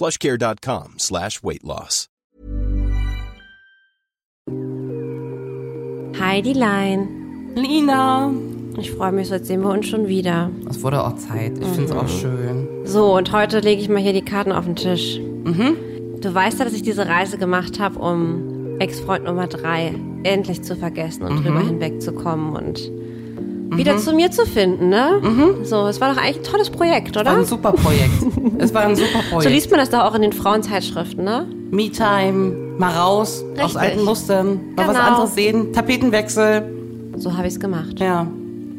plushcare.com slash weight loss. Heidi Lein. Lina. Ich freue mich, so jetzt sehen wir uns schon wieder. Es wurde auch Zeit. Ich finde es auch schön. So, und heute lege ich mal hier die Karten auf den Tisch. Du weißt ja, dass ich diese Reise gemacht habe, um Ex-Freund Nummer drei endlich zu vergessen und drüber hinwegzukommen und wieder zu mir zu finden, ne? So, es war doch eigentlich ein tolles Projekt, War ein oder? super Projekt. es war ein super So Projekt. liest man das doch auch in den Frauenzeitschriften, ne? Me-Time, mal raus, aus Richtig. alten Mustern, mal was Genau. anderes sehen, Tapetenwechsel. So habe ich es gemacht. Ja.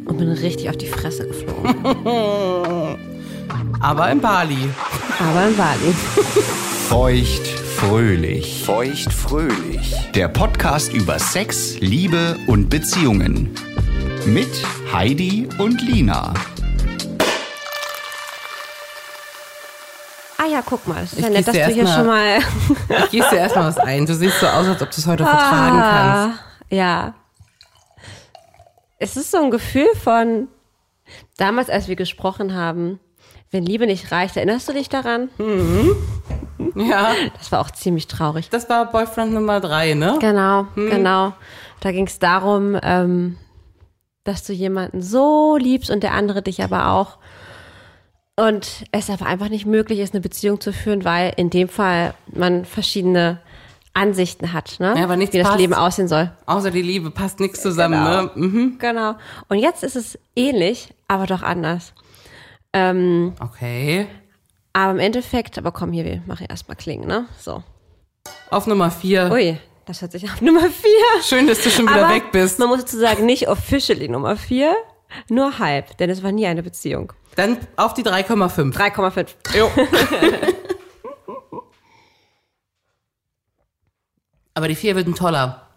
Und bin richtig auf die Fresse geflogen. Aber in Bali. Aber in Bali. Feucht fröhlich. Feucht fröhlich. Der Podcast über Sex, Liebe und Beziehungen. Mit Heidi und Lina. Ah ja, guck mal. Es ist Ich ja nett, dass du hier erst schon mal... Ich gieße dir erstmal was ein. Du siehst so aus, als ob du es heute vertragen kannst. Ah, ja. Es ist so ein Gefühl von damals, als wir gesprochen haben, wenn Liebe nicht reicht, erinnerst du dich daran? Ja. Das war auch ziemlich traurig. Das war Boyfriend Nummer drei, ne? Genau, genau. Da ging es darum, ähm, dass du jemanden so liebst und der andere dich aber auch. Und es aber einfach nicht möglich ist, eine Beziehung zu führen, weil in dem Fall man verschiedene Ansichten hat, ne? Ja, aber nichts wie das passt. Leben aussehen soll. Außer die Liebe passt nichts zusammen, ne? Mhm. Genau. Und jetzt ist es ähnlich, aber doch anders. Ähm, Okay. aber im Endeffekt, aber komm hier, wir machen erstmal klingen, ne? So. Auf Nummer vier. Ui, das hört sich auf Nummer vier. Schön, dass du schon wieder aber weg bist. Man muss dazu sagen, nicht officially Nummer vier, nur halb, denn es war nie eine Beziehung. Dann auf die 3,5. 3,5. Jo. Aber die vier wird ein toller.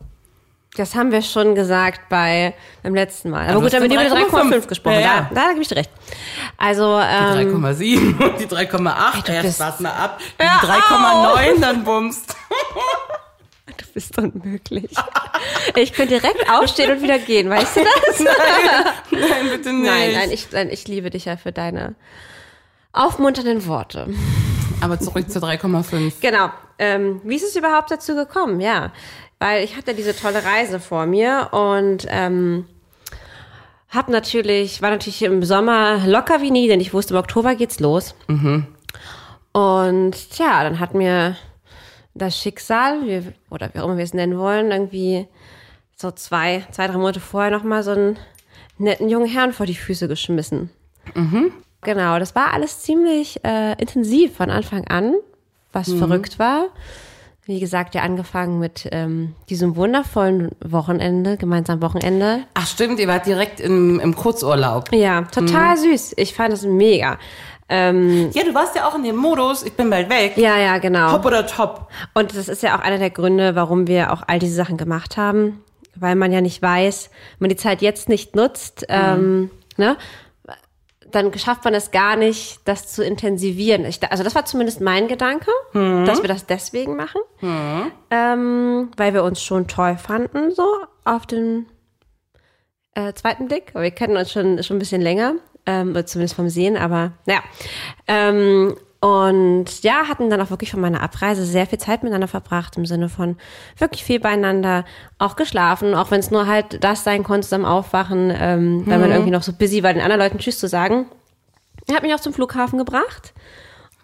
Das haben wir schon gesagt bei beim letzten Mal. Aber Also gut, da haben wir die über 3,5 3,5 gesprochen. Ja, ja. Da, da gebe ich dir recht. Also, ähm, 3,7 und die 3,8. du Erst bist- warte mal ab. Die 3,9 dann bummst. du bist unmöglich. Ich könnte direkt aufstehen und wieder gehen, weißt du das? Nein, bitte nicht. Nein, nein, ich, nein, ich liebe dich ja für deine aufmunternden Worte. Aber zurück zu 3,5. Genau. Ähm, wie ist es überhaupt dazu gekommen? Ja, weil ich hatte diese tolle Reise vor mir und ähm, hab natürlich, war natürlich im Sommer locker wie nie, denn ich wusste, im Oktober geht's los. Und tja, dann hat mir das Schicksal, wie, oder wie auch immer wir es nennen wollen, irgendwie so zwei, zwei, drei Monate vorher nochmal so einen netten jungen Herrn vor die Füße geschmissen. Genau, das war alles ziemlich äh, intensiv von Anfang an, was verrückt war. Wie gesagt, ja angefangen mit ähm, diesem wundervollen Wochenende, gemeinsamen Wochenende. Ach stimmt, ihr wart direkt im, im Kurzurlaub. Ja, total süß. Ich fand es mega. Ähm, Ja, du warst ja auch in dem Modus, ich bin bald weg. ja, ja, genau. Top oder top. Und das ist ja auch einer der Gründe, warum wir auch all diese Sachen gemacht haben, weil man ja nicht weiß, wenn man die Zeit jetzt nicht nutzt, ähm, ne, dann schafft man es gar nicht, das zu intensivieren. Ich, also das war zumindest mein Gedanke, dass wir das deswegen machen, ähm, weil wir uns schon toll fanden, so auf den äh, zweiten Blick. Aber wir kennen uns schon schon ein bisschen länger, ähm, oder zumindest vom Sehen, aber naja. Ähm, und ja, hatten dann auch wirklich von meiner Abreise sehr viel Zeit miteinander verbracht, im Sinne von wirklich viel beieinander, auch geschlafen, auch wenn es nur halt das sein konnte, zusammen aufwachen, ähm, weil man irgendwie noch so busy war, den anderen Leuten Tschüss zu sagen. Er hat mich auch zum Flughafen gebracht.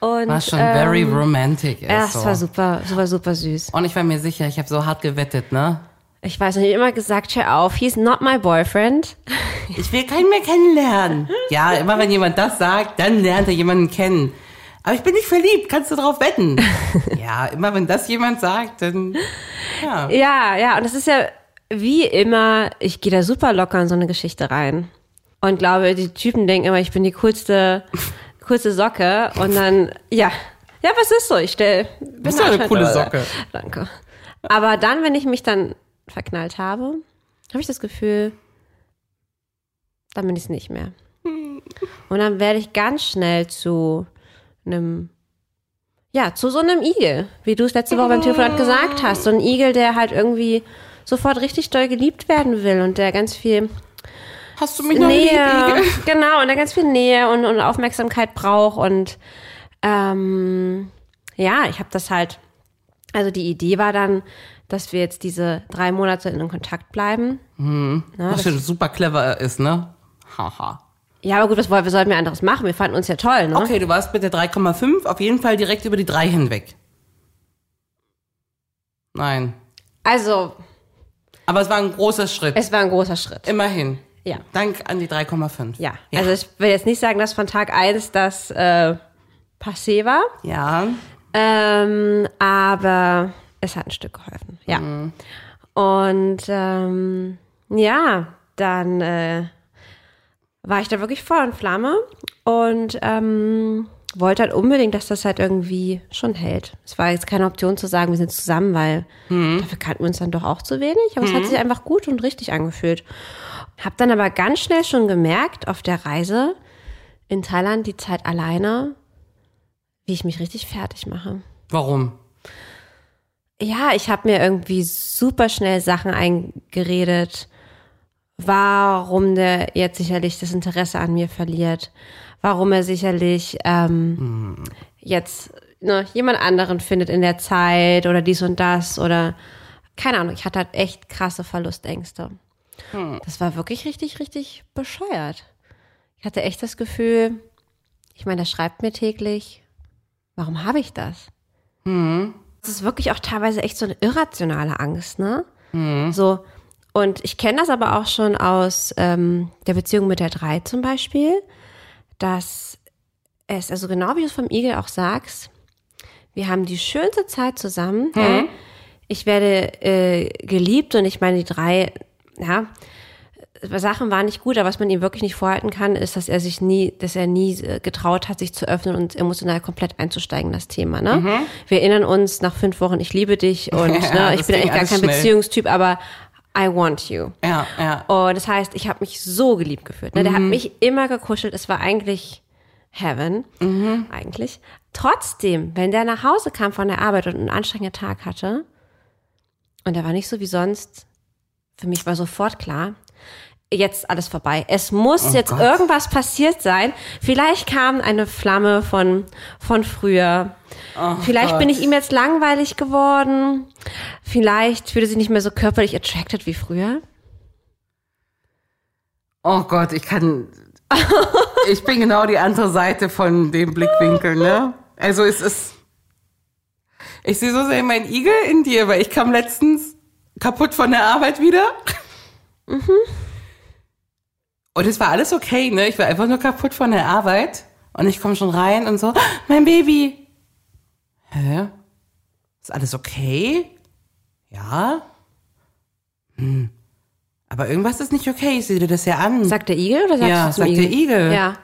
Und, War schon ähm, very romantic. Ja, es so. war super, super, super süß. Und ich war mir sicher, ich habe so hart gewettet, ne? Ich weiß nicht, immer gesagt, hör auf, he's not my boyfriend. Ich will keinen mehr kennenlernen. Ja, immer wenn jemand das sagt, dann lernt er jemanden kennen. Aber ich bin nicht verliebt, kannst du drauf wetten? ja, immer wenn das jemand sagt, dann ja. Ja, ja, und es ist ja wie immer, ich gehe da super locker in so eine Geschichte rein. Und glaube, die Typen denken immer, ich bin die coolste, coolste Socke. Und dann, ja, ja, was ist so? Ich stell, Bist du eine anscheinend- coole Socke. Danke. Aber dann, wenn ich mich dann verknallt habe, habe ich das Gefühl, dann bin ich es nicht mehr. Und dann werde ich ganz schnell zu einem, ja, zu so einem Igel, wie du es letzte Woche beim Telefonat gesagt hast. So ein Igel, der halt irgendwie sofort richtig doll geliebt werden will und der ganz viel Hast du mich noch Nähe, genau, und der ganz viel Nähe und, und Aufmerksamkeit braucht und ähm, ja, ich habe das halt, also die Idee war dann, dass wir jetzt diese drei Monate in Kontakt bleiben. Was schon super clever ist, ne? Haha. Ja, aber gut, was wollen wir sollten wir anderes machen? Wir fanden uns ja toll, ne? Okay, du warst mit der 3,5 auf jeden Fall direkt über die 3 hinweg. Nein. Also, Aber es war ein großer Schritt. es war ein großer Schritt. Immerhin. Ja. Dank an die 3,5. Ja. Also ich will jetzt nicht sagen, dass von Tag eins das äh, passé war. Ja. Ähm, aber es hat ein Stück geholfen, ja. Und ähm, ja, dann äh, war ich da wirklich voll in Flamme und ähm, wollte halt unbedingt, dass das halt irgendwie schon hält. Es war jetzt keine Option zu sagen, wir sind zusammen, weil dafür kannten wir uns dann doch auch zu wenig. Aber es hat sich einfach gut und richtig angefühlt. Hab dann aber ganz schnell schon gemerkt auf der Reise in Thailand die Zeit alleine, wie ich mich richtig fertig mache. Warum? Ja, ich habe mir irgendwie super schnell Sachen eingeredet, warum der jetzt sicherlich das Interesse an mir verliert, warum er sicherlich ähm, jetzt ne, jemand anderen findet in der Zeit oder dies und das oder keine Ahnung. Ich hatte halt echt krasse Verlustängste. Das war wirklich richtig, richtig bescheuert. Ich hatte echt das Gefühl, ich meine, der schreibt mir täglich. Warum habe ich das? Das ist wirklich auch teilweise echt so eine irrationale Angst, ne? So. Und ich kenne das aber auch schon aus ähm, der Beziehung mit der Drei zum Beispiel, dass es, also genau wie du es vom Igel auch sagst, wir haben die schönste Zeit zusammen. Ja? Ich werde äh, geliebt und ich meine, die drei, ja, Sachen waren nicht gut, aber was man ihm wirklich nicht vorhalten kann, ist, dass er sich nie, dass er nie äh, getraut hat, sich zu öffnen und emotional komplett einzusteigen in das Thema. Ne? Wir erinnern uns nach fünf Wochen, ich liebe dich und Ja, ne, ich bin eigentlich gar kein schnell. Beziehungstyp, aber I want you. Ja, ja. Und das heißt, ich habe mich so geliebt gefühlt. Ne? Der hat mich immer gekuschelt. Es war eigentlich Heaven, eigentlich. Trotzdem, wenn der nach Hause kam von der Arbeit und einen anstrengenden Tag hatte, und er war nicht so wie sonst, für mich war sofort klar, jetzt alles vorbei. Es muss jetzt Gott. irgendwas passiert sein. Vielleicht kam eine Flamme von, von früher. Vielleicht bin ich ihm jetzt langweilig geworden. Vielleicht fühlt er sich nicht mehr so körperlich attracted wie früher. Oh Gott, ich kann. ich bin genau die andere Seite von dem Blickwinkel, ne? Also es ist. Ich sehe so sehr meinen Igel in dir, weil ich kam letztens kaputt von der Arbeit wieder. Und es war alles okay, ne? Ich war einfach nur kaputt von der Arbeit. Und ich komme schon rein und so, "Ah, mein Baby. Hä? Ist alles okay? Ja? Hm. Aber irgendwas ist nicht okay, ich sehe dir das ja an. Sagt der Igel oder sagst Ja, du zum sagt der Igel? Igel. Ja.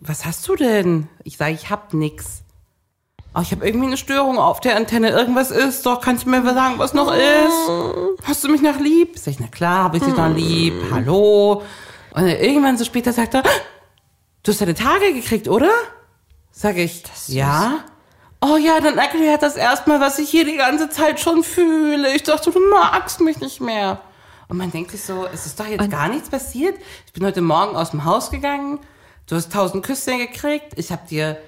was hast du denn? Ich sage, ich hab nix. Oh, ich habe irgendwie eine Störung auf der Antenne. Irgendwas ist doch. Kannst du mir sagen, was noch ist? Hast du mich noch lieb? Sag ich, na klar, habe ich dich noch lieb. Hallo. Und irgendwann so später sagt er, du hast deine Tage gekriegt, oder? Sag ich, ja. Oh ja, dann erklärt das erstmal, was ich hier die ganze Zeit schon fühle. Ich dachte, du magst mich nicht mehr. Und man denkt sich so, es ist doch jetzt gar nichts passiert. Ich bin heute Morgen aus dem Haus gegangen. Du hast tausend Küsse gekriegt. Ich habe dir,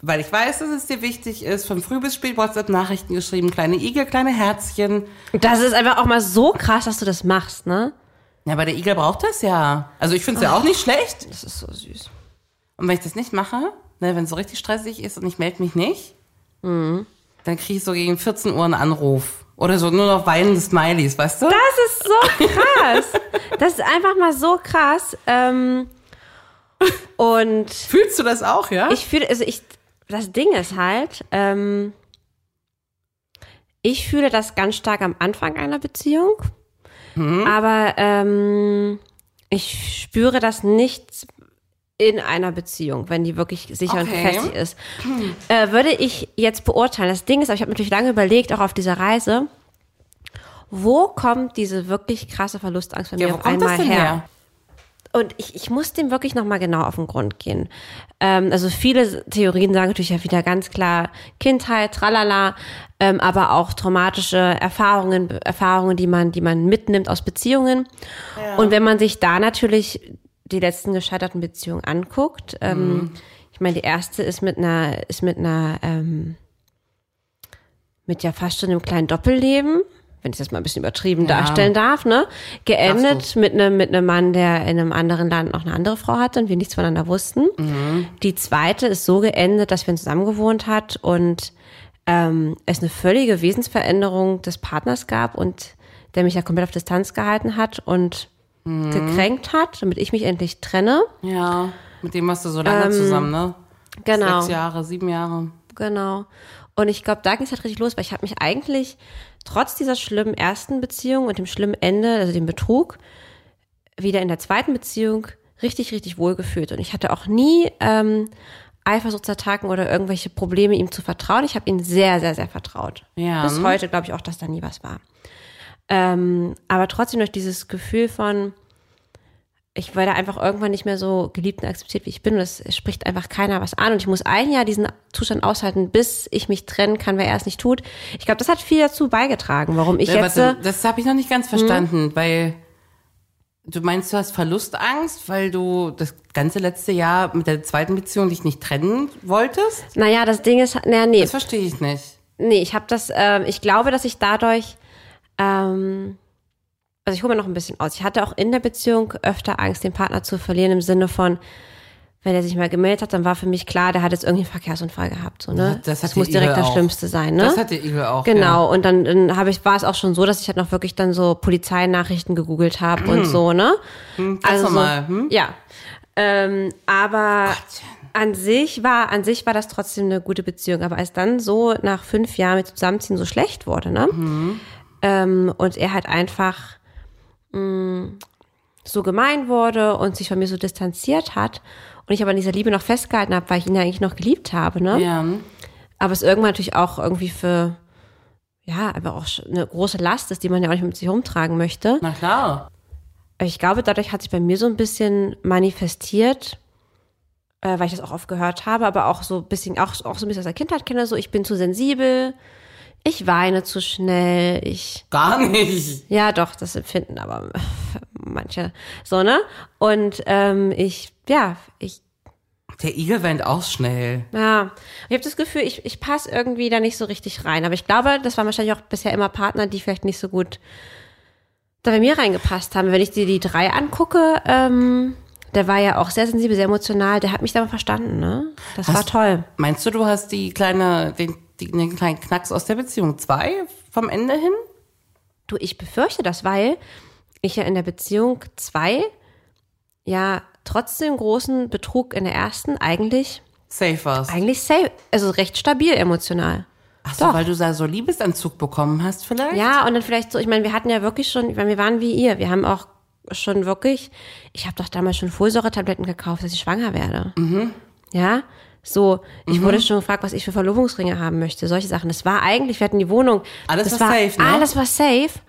weil ich weiß, dass es dir wichtig ist, von früh bis spät WhatsApp-Nachrichten geschrieben. Kleine Igel, kleine Herzchen. Das ist einfach auch mal so krass, dass du das machst, ne? Ja, aber der Igel braucht das ja. Also ich finde es ja auch nicht schlecht. Das ist so süß. Und wenn ich das nicht mache, ne, wenn es so richtig stressig ist und ich melde mich nicht, dann kriege ich so gegen 14 Uhr einen Anruf. Oder so nur noch weinende Smileys, weißt du? Das ist so krass. Das ist einfach mal so krass. Ähm, und Fühlst du das auch, ja? ich fühle, also ich, das Ding ist halt, ähm, ich fühle das ganz stark am Anfang einer Beziehung, aber ähm, ich spüre das nicht in einer Beziehung, wenn die wirklich sicher und Okay. gefestigt ist. Äh, würde ich jetzt beurteilen. Das Ding ist, aber ich habe natürlich lange überlegt, auch auf dieser Reise, wo kommt diese wirklich krasse Verlustangst bei mir ja, wo auf einmal her? her? Und ich, ich muss dem wirklich nochmal genau auf den Grund gehen. Ähm, also viele Theorien sagen natürlich ja wieder ganz klar Kindheit, tralala, ähm, aber auch traumatische Erfahrungen, Erfahrungen, die man, die man mitnimmt aus Beziehungen. Und wenn man sich da natürlich die letzten gescheiterten Beziehungen anguckt, ähm, ich meine, die erste ist mit einer, ist mit einer, ähm, mit ja fast schon einem kleinen Doppelleben, wenn ich das mal ein bisschen übertrieben Ja. darstellen darf, ne? Geendet mit einem mit einem Mann, der in einem anderen Land noch eine andere Frau hatte und wir nichts voneinander wussten. Die zweite ist so geendet, dass wir zusammen gewohnt hat und ähm, es eine völlige Wesensveränderung des Partners gab und der mich ja komplett auf Distanz gehalten hat und gekränkt hat, damit ich mich endlich trenne. Ja, mit dem warst du so lange zusammen, ne? Genau. Sechs Jahre, sieben Jahre. Genau. Und ich glaube, da ging es halt richtig los, weil ich habe mich eigentlich trotz dieser schlimmen ersten Beziehung und dem schlimmen Ende, also dem Betrug, wieder in der zweiten Beziehung richtig, richtig wohl gefühlt. Und ich hatte auch nie ähm, Eifersuchtsattacken oder irgendwelche Probleme, ihm zu vertrauen. Ich habe ihm sehr, sehr, sehr vertraut. Ja. Bis heute glaube ich auch, dass da nie was war. Ähm, aber trotzdem durch dieses Gefühl von, ich werde einfach irgendwann nicht mehr so geliebt und akzeptiert, wie ich bin. Und es spricht einfach keiner was an. Und ich muss ein Jahr diesen Zustand aushalten, bis ich mich trennen kann, wer er es nicht tut. Ich glaube, das hat viel dazu beigetragen, warum ich Ja, jetzt. äh, warte, das habe ich noch nicht ganz verstanden, weil du meinst, du hast Verlustangst, weil du das ganze letzte Jahr mit der zweiten Beziehung dich nicht trennen wolltest? naja, das Ding ist, naja, nee, Das verstehe ich nicht. nee, ich habe das, ähm, ich glaube, dass ich dadurch, ähm, also ich hole mir noch ein bisschen aus. Ich hatte auch in der Beziehung öfter Angst, den Partner zu verlieren, im Sinne von, wenn er sich mal gemeldet hat, dann war für mich klar, der hat jetzt irgendwie einen Verkehrsunfall gehabt. So, ne? Das das muss direkt Igel das auch. Schlimmste sein. Ne? Das hat der Igel auch. Genau, und dann, dann habe ich, war es auch schon so, dass ich halt noch wirklich dann so Polizeinachrichten gegoogelt habe und so, ne? Hm, ganz so, normal. Hm? Ja. Ähm, aber an sich war, an sich war das trotzdem eine gute Beziehung. Aber als dann so nach fünf Jahren mit Zusammenziehen so schlecht wurde, ne? Ähm, und er halt einfach mh, so gemein wurde und sich von mir so distanziert hat und ich aber an dieser Liebe noch festgehalten habe, weil ich ihn ja eigentlich noch geliebt habe, ne? Ja. Aber es irgendwann natürlich auch irgendwie für, ja, aber auch eine große Last ist, die man ja auch nicht mit sich rumtragen möchte. Na klar. Ich glaube, dadurch hat sich bei mir so ein bisschen manifestiert, äh, weil ich das auch oft gehört habe, aber auch so ein bisschen, auch, auch so ein bisschen aus der Kindheit kenne, so ich bin zu sensibel, ich weine zu schnell, ich, Gar nicht. ja doch, das empfinden aber manche so, ne? Und ähm, ich, ja, ich Der Igel weint auch schnell. Ja, ich habe das Gefühl, ich, ich passe irgendwie da nicht so richtig rein. Aber ich glaube, das waren wahrscheinlich auch bisher immer Partner, die vielleicht nicht so gut da bei mir reingepasst haben. Wenn ich dir die drei angucke, ähm, der war ja auch sehr sensibel, sehr emotional, der hat mich da mal verstanden, ne? Das war Hast- toll. Meinst du, du hast die kleine, den, die, den kleinen Knacks aus der Beziehung zwei vom Ende hin? Du, ich befürchte das, weil ich ja in der Beziehung zwei ja trotz dem großen Betrug in der ersten eigentlich, Safe warst. eigentlich safe, also recht stabil emotional. Ach so, doch. weil du da so Liebesanzug bekommen hast vielleicht? Ja, und dann vielleicht so, ich meine, wir hatten ja wirklich schon, ich meine, wir waren wie ihr, wir haben auch schon wirklich, ich habe doch damals schon Folsäure-Tabletten gekauft, dass ich schwanger werde. Ja, so, ich wurde schon gefragt, was ich für Verlobungsringe haben möchte, solche Sachen. Das war eigentlich, wir hatten die Wohnung. Alles das war safe, ne? Alles war safe.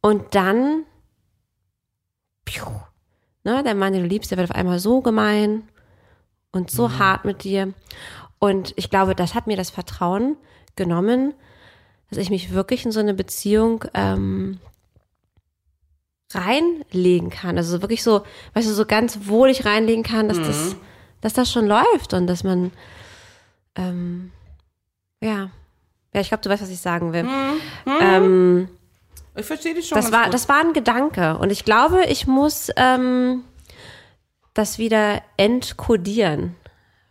Und dann, piu, ne, der Mann, den du liebst, der wird auf einmal so gemein und so hart mit dir. Und ich glaube, das hat mir das Vertrauen genommen, dass ich mich wirklich in so eine Beziehung ähm, reinlegen kann. Also wirklich so, weißt du, so ganz wohlig reinlegen kann, dass das, dass das schon läuft und dass man, ähm, ja, ja, ich glaube, du weißt, was ich sagen will. Ähm, Ich verstehe dich schon. das ganz war, gut. das war ein Gedanke und ich glaube, ich muss ähm, das wieder entkodieren.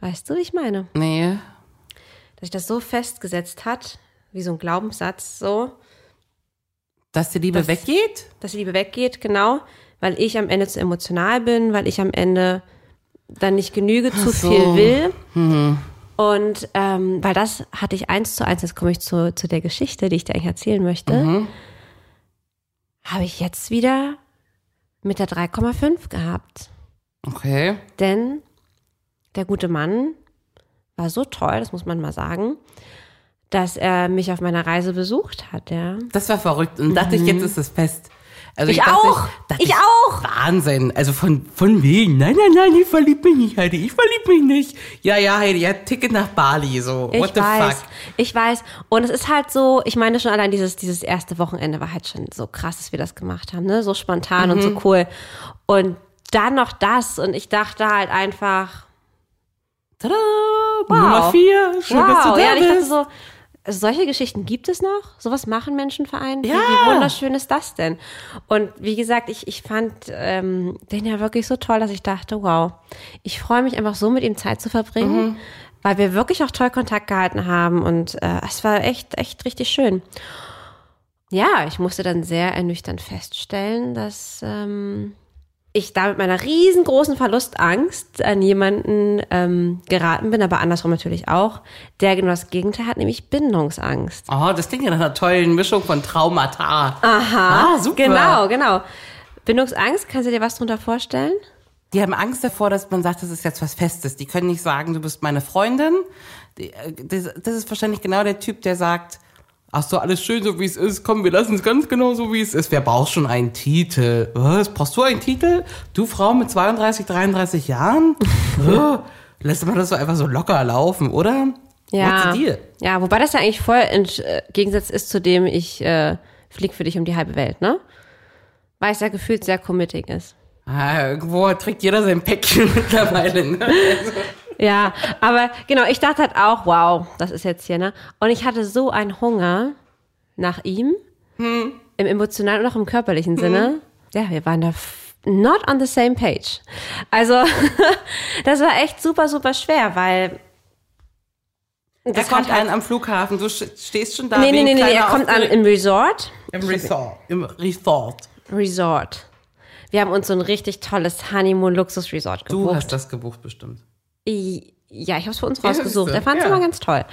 Weißt du, wie ich meine? Nee. Dass sich das so festgesetzt hat, wie so ein Glaubenssatz, so, Dass die Liebe Das- weggeht? dass die Liebe weggeht, genau, weil ich am Ende zu emotional bin, weil ich am Ende dann nicht genüge, zu so. viel will. Und ähm, weil das hatte ich eins zu eins, jetzt komme ich zu, zu der Geschichte, die ich dir eigentlich erzählen möchte, habe ich jetzt wieder mit der 3,5 gehabt. Okay. Denn der gute Mann war so toll, das muss man mal sagen, dass er mich auf meiner Reise besucht hat, ja. Das war verrückt. Und dachte ich, jetzt ist es fest. Also Ich dachte, auch. dachte Ich auch. Wahnsinn. Also von, von wegen. Nein, nein, nein, ich verlieb mich nicht, Heidi. Ich verlieb mich nicht. Ja, ja, Heidi, ja, Ticket nach Bali. So, Ich what the weiß, fuck? ich weiß. Und es ist halt so, ich meine schon allein dieses, dieses erste Wochenende war halt schon so krass, dass wir das gemacht haben, ne? So spontan und Mhm. so cool. Und dann noch das und ich dachte halt einfach, Tada, Nummer vier. Schön, dass du wow, da ja, und ich dachte bist. So, solche Geschichten gibt es noch? Sowas machen Menschenvereine? Wie, Ja. wie wunderschön ist das denn? Und wie gesagt, ich, ich fand ähm, den ja wirklich so toll, dass ich dachte, wow, ich freue mich einfach so mit ihm Zeit zu verbringen, weil wir wirklich auch toll Kontakt gehalten haben und äh, es war echt, echt richtig schön. Ja, ich musste dann sehr ernüchternd feststellen, dass ähm, ich da mit meiner riesengroßen Verlustangst an jemanden ähm, geraten bin, aber andersrum natürlich auch, der genau das Gegenteil hat, nämlich Bindungsangst. Oh, das klingt ja nach einer tollen Mischung von Traumata. Aha. Ah, super. Genau, genau. Bindungsangst, kannst du dir was drunter vorstellen? Die haben Angst davor, dass man sagt, das ist jetzt was Festes. Die können nicht sagen, du bist meine Freundin. Äh, das ist wahrscheinlich genau der Typ, der sagt, ach so, alles schön, so wie es ist. Komm, wir lassen es ganz genau so, wie es ist. Wer braucht schon einen Titel? Was? Brauchst du einen Titel? Du Frau mit 32, 33 Jahren? lässt man das so einfach so locker laufen, oder? Deal? Ja, wobei das ja eigentlich voll im äh, Gegensatz ist zu dem, ich äh, flieg für dich um die halbe Welt, ne? Weil es ja gefühlt sehr committing ist. Ah, irgendwo trägt jeder sein Päckchen mittlerweile. Ne? Ja, aber genau, ich dachte halt auch, wow, das ist jetzt hier, ne? Und ich hatte so einen Hunger nach ihm, im emotionalen und auch im körperlichen Sinne. Ja, wir waren da not on the same page. Also, das war echt super, super schwer, weil Er das kommt hat halt, an am Flughafen, du stehst schon da. nee, nee, nee, nee, er kommt an im Resort. Im Resort. Im Resort. Resort. Wir haben uns so ein richtig tolles Honeymoon-Luxus-Resort Du gebucht. hast das gebucht bestimmt. Ja, ich habe es für uns rausgesucht. Er fand es Ja. immer ganz toll.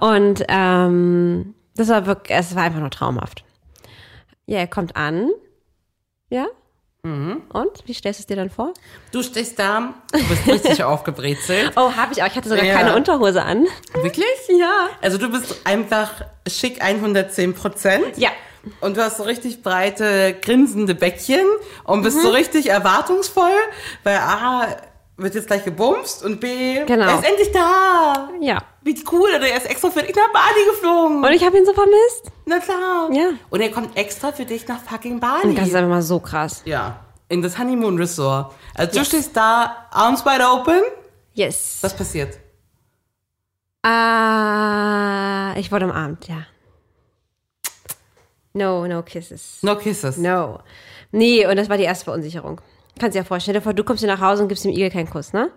Und ähm, das war wirklich, es war einfach nur traumhaft. Ja, er kommt an. Ja. Mhm. Und wie stellst du es dir dann vor? Du stehst da, du bist richtig aufgebrezelt. Oh, habe ich auch. Ich hatte sogar Ja. keine Unterhose an. Wirklich? Ja. Also du bist einfach schick 110 Prozent. Ja. Und du hast so richtig breite, grinsende Bäckchen und bist so Mhm. richtig erwartungsvoll, weil A, wird jetzt gleich gebumst und B, Genau. er ist endlich da. Ja. Wie cool, oder er ist extra für dich nach Bali geflogen. Und ich habe ihn so vermisst. Na klar. Ja. Und er kommt extra für dich nach fucking Bali. Und das ist einfach mal so krass. Ja, in das Honeymoon Resort. Also du Yes. stehst da, arms wide open. Yes. Was passiert? Ah, ich wurde umarmt, ja. No, no kisses. No kisses. No. Nee, und das war die erste Verunsicherung. Kannst dir ja vorstellen, du kommst hier nach Hause und gibst dem Igel keinen Kuss, ne?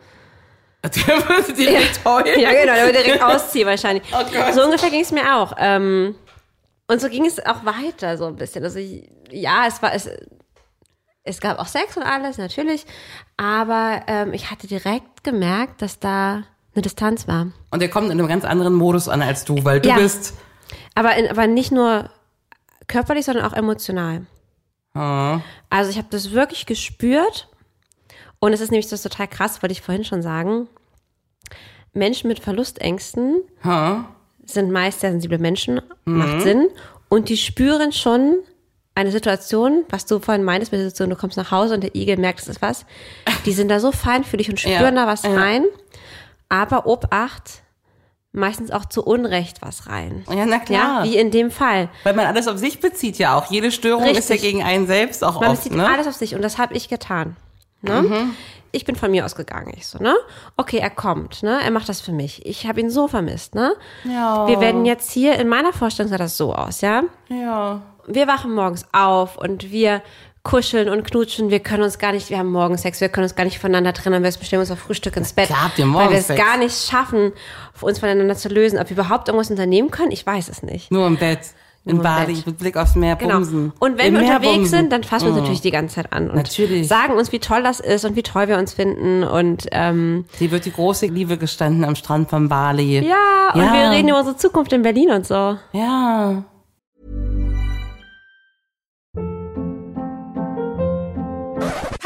Der würde direkt heulen. Ja, genau, der wird direkt ausziehen wahrscheinlich. Oh. So ungefähr ging es mir auch. Ähm, und so ging es auch weiter so ein bisschen. Also ja, es war es, es gab auch Sex und alles natürlich, aber ähm, ich hatte direkt gemerkt, dass da eine Distanz war. Und er kommt in einem ganz anderen Modus an als du, weil du Ja. bist. Aber in, aber nicht nur körperlich, sondern auch emotional. Also ich habe das wirklich gespürt. Und es ist nämlich das total krass, wollte ich vorhin schon sagen. Menschen mit Verlustängsten Ha? sind meist sehr sensible Menschen, Mhm. macht Sinn. Und die spüren schon eine Situation, was du vorhin meintest, mit der Situation, du kommst nach Hause und der Igel merkt, es ist was. Die sind da so feinfühlig und spüren Ja, da was ja. rein. Aber Obacht, meistens auch zu Unrecht was rein. Ja, na klar. Ja, wie in dem Fall. Weil man alles auf sich bezieht ja auch. Jede Störung ist ja Richtig. gegen einen selbst auch Man oft, bezieht ne? alles auf sich und das habe ich getan. Ne? Mhm. Ich bin von mir ausgegangen. Ich so, ne? Okay, er kommt, ne? Er macht das für mich. Ich habe ihn so vermisst, ne? Ja. Wir werden jetzt hier, in meiner Vorstellung sah das so aus, ja? Ja. Wir wachen morgens auf und wir kuscheln und knutschen. Wir können uns gar nicht, wir haben morgens Sex, wir können uns gar nicht voneinander trennen. Wir bestellen uns auf Frühstück ins Bett. klar habt ihr weil wir es Sex. gar nicht schaffen, uns voneinander zu lösen. Ob wir überhaupt irgendwas unternehmen können, ich weiß es nicht. Nur im Bett. In Nur Bali, Bett. mit Blick aufs Meer Genau. bumsen. Und wenn Im wir Meer unterwegs bumsen. sind, dann fassen wir uns Oh. natürlich die ganze Zeit an und Natürlich. sagen uns, wie toll das ist und wie toll wir uns finden und ähm, wird die große Liebe gestanden am Strand von Bali. ja, und Ja. wir reden über unsere Zukunft in Berlin und so. Ja.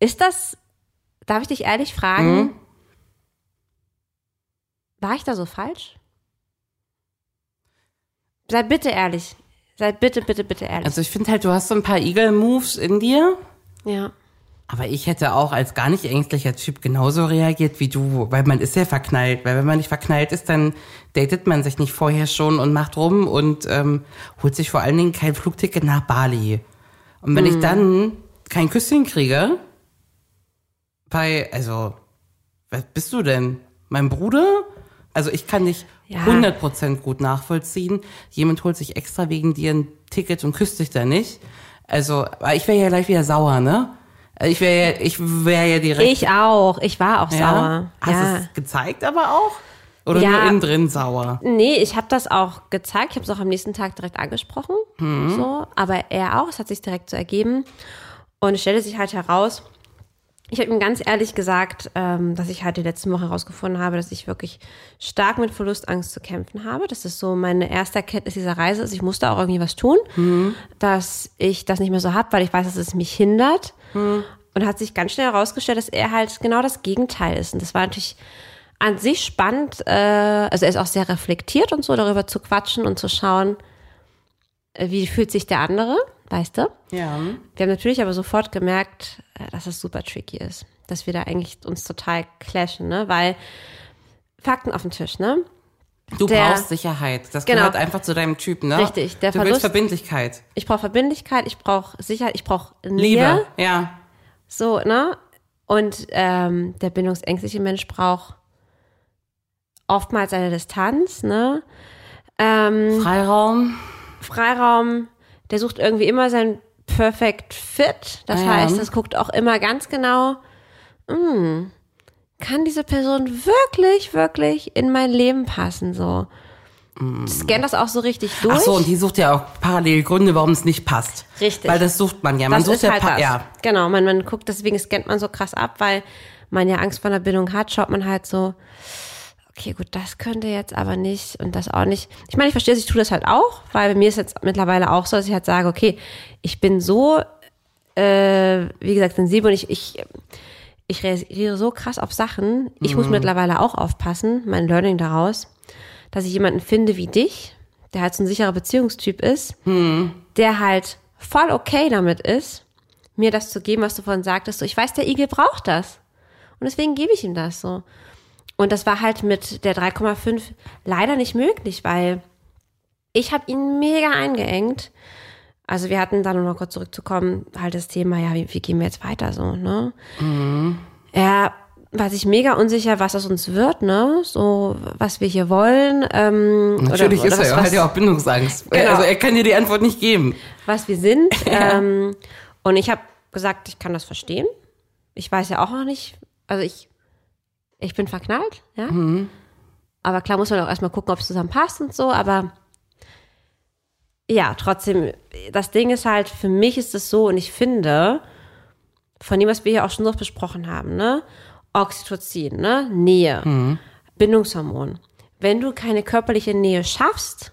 Ist das, darf ich dich ehrlich fragen, war ich da so falsch? Sei bitte ehrlich. Sei bitte, bitte, bitte ehrlich. Also ich finde halt, du hast so ein paar Eagle-Moves in dir. ja. Aber ich hätte auch als gar nicht ängstlicher Typ genauso reagiert wie du, weil man ist ja verknallt. Weil wenn man nicht verknallt ist, dann datet man sich nicht vorher schon und macht rum und ähm, holt sich vor allen Dingen kein Flugticket nach Bali. Und wenn ich dann kein Küsschen kriege, weil, also, was bist du denn? Mein Bruder? Also ich kann dich Ja. 100% gut nachvollziehen. Jemand holt sich extra wegen dir ein Ticket und küsst dich da nicht. Also, ich wäre ja gleich wieder sauer, ne? Also Ich wäre ja, ich wäre ja direkt. Ich auch. Ich war auch ja? sauer. Hast ja. du es gezeigt aber auch? Oder Ja. nur innen drin sauer? Nee, ich habe das auch gezeigt. Ich habe es auch am nächsten Tag direkt angesprochen. So, aber er auch. Es hat sich direkt so ergeben. Und es stellte sich halt heraus, ich habe ihm ganz ehrlich gesagt, ähm, dass ich halt die letzten Woche herausgefunden habe, dass ich wirklich stark mit Verlustangst zu kämpfen habe. Das ist so meine erste Erkenntnis dieser Reise. ist, ich musste auch irgendwie was tun, dass ich das nicht mehr so habe, weil ich weiß, dass es mich hindert. Und hat sich ganz schnell herausgestellt, dass er halt genau das Gegenteil ist. Und das war natürlich an sich spannend. Äh, also er ist auch sehr reflektiert und so, darüber zu quatschen und zu schauen, äh, wie fühlt sich der andere, weißt du? Ja. Wir haben natürlich aber sofort gemerkt, äh, dass es super tricky ist, dass wir da eigentlich uns total clashen, ne? Weil Fakten auf dem Tisch, ne? Du Der- brauchst Sicherheit. Das Genau. gehört einfach zu deinem Typ, ne? Richtig, der du Verlust- willst Verbindlichkeit. Ich brauche Verbindlichkeit, ich brauche Sicherheit, ich brauche Nähe, Liebe. Ja. so, ne? Und ähm, der bindungsängstliche Mensch braucht oftmals eine Distanz, ne? Ähm, Freiraum. Freiraum, der sucht irgendwie immer sein Perfect Fit. Das Ja. heißt, es guckt auch immer ganz genau, hm, kann diese Person wirklich, wirklich in mein Leben passen, so. Scannt das auch so richtig durch. Ach so, und die sucht ja auch parallel Gründe, warum es nicht passt. Richtig. Weil das sucht man ja. Man das sucht ja, halt pa- das. ja. Genau, man, man guckt, deswegen scannt man so krass ab, weil man ja Angst vor einer Bindung hat, schaut man halt so, okay, gut, das könnte jetzt aber nicht und das auch nicht. Ich meine, ich verstehe, ich tue das halt auch, weil bei mir ist jetzt mittlerweile auch so, dass ich halt sage, okay, ich bin so, äh, wie gesagt, sensibel und ich, ich, ich reagiere so krass auf Sachen. Ich muss mittlerweile auch aufpassen, mein Learning daraus, dass ich jemanden finde wie dich, der halt so ein sicherer Beziehungstyp ist, der halt voll okay damit ist, mir das zu geben, was du vorhin sagtest. So, ich weiß, der Igel braucht das. Und deswegen gebe ich ihm das so. Und das war halt mit der 3,5 leider nicht möglich, weil ich habe ihn mega eingeengt. Also wir hatten dann, um noch kurz zurückzukommen, halt das Thema, ja, wie, wie gehen wir jetzt weiter so, ne? Er war sich mega unsicher, was aus uns wird, ne? So, was wir hier wollen. Ähm, Natürlich oder, ist oder er, was, er hat was, ja auch Bindungsangst. Genau. Also er kann dir die Antwort nicht geben. was wir sind. ähm, und ich habe gesagt, ich kann das verstehen. Ich weiß ja auch noch nicht, also ich, ich bin verknallt, ja. Aber klar muss man auch erstmal gucken, ob es zusammen passt und so, aber ja, trotzdem, das Ding ist halt, für mich ist es so und ich finde, von dem, was wir hier auch schon noch besprochen haben, ne? Oxytocin, ne? Nähe, Bindungshormon. Wenn du keine körperliche Nähe schaffst,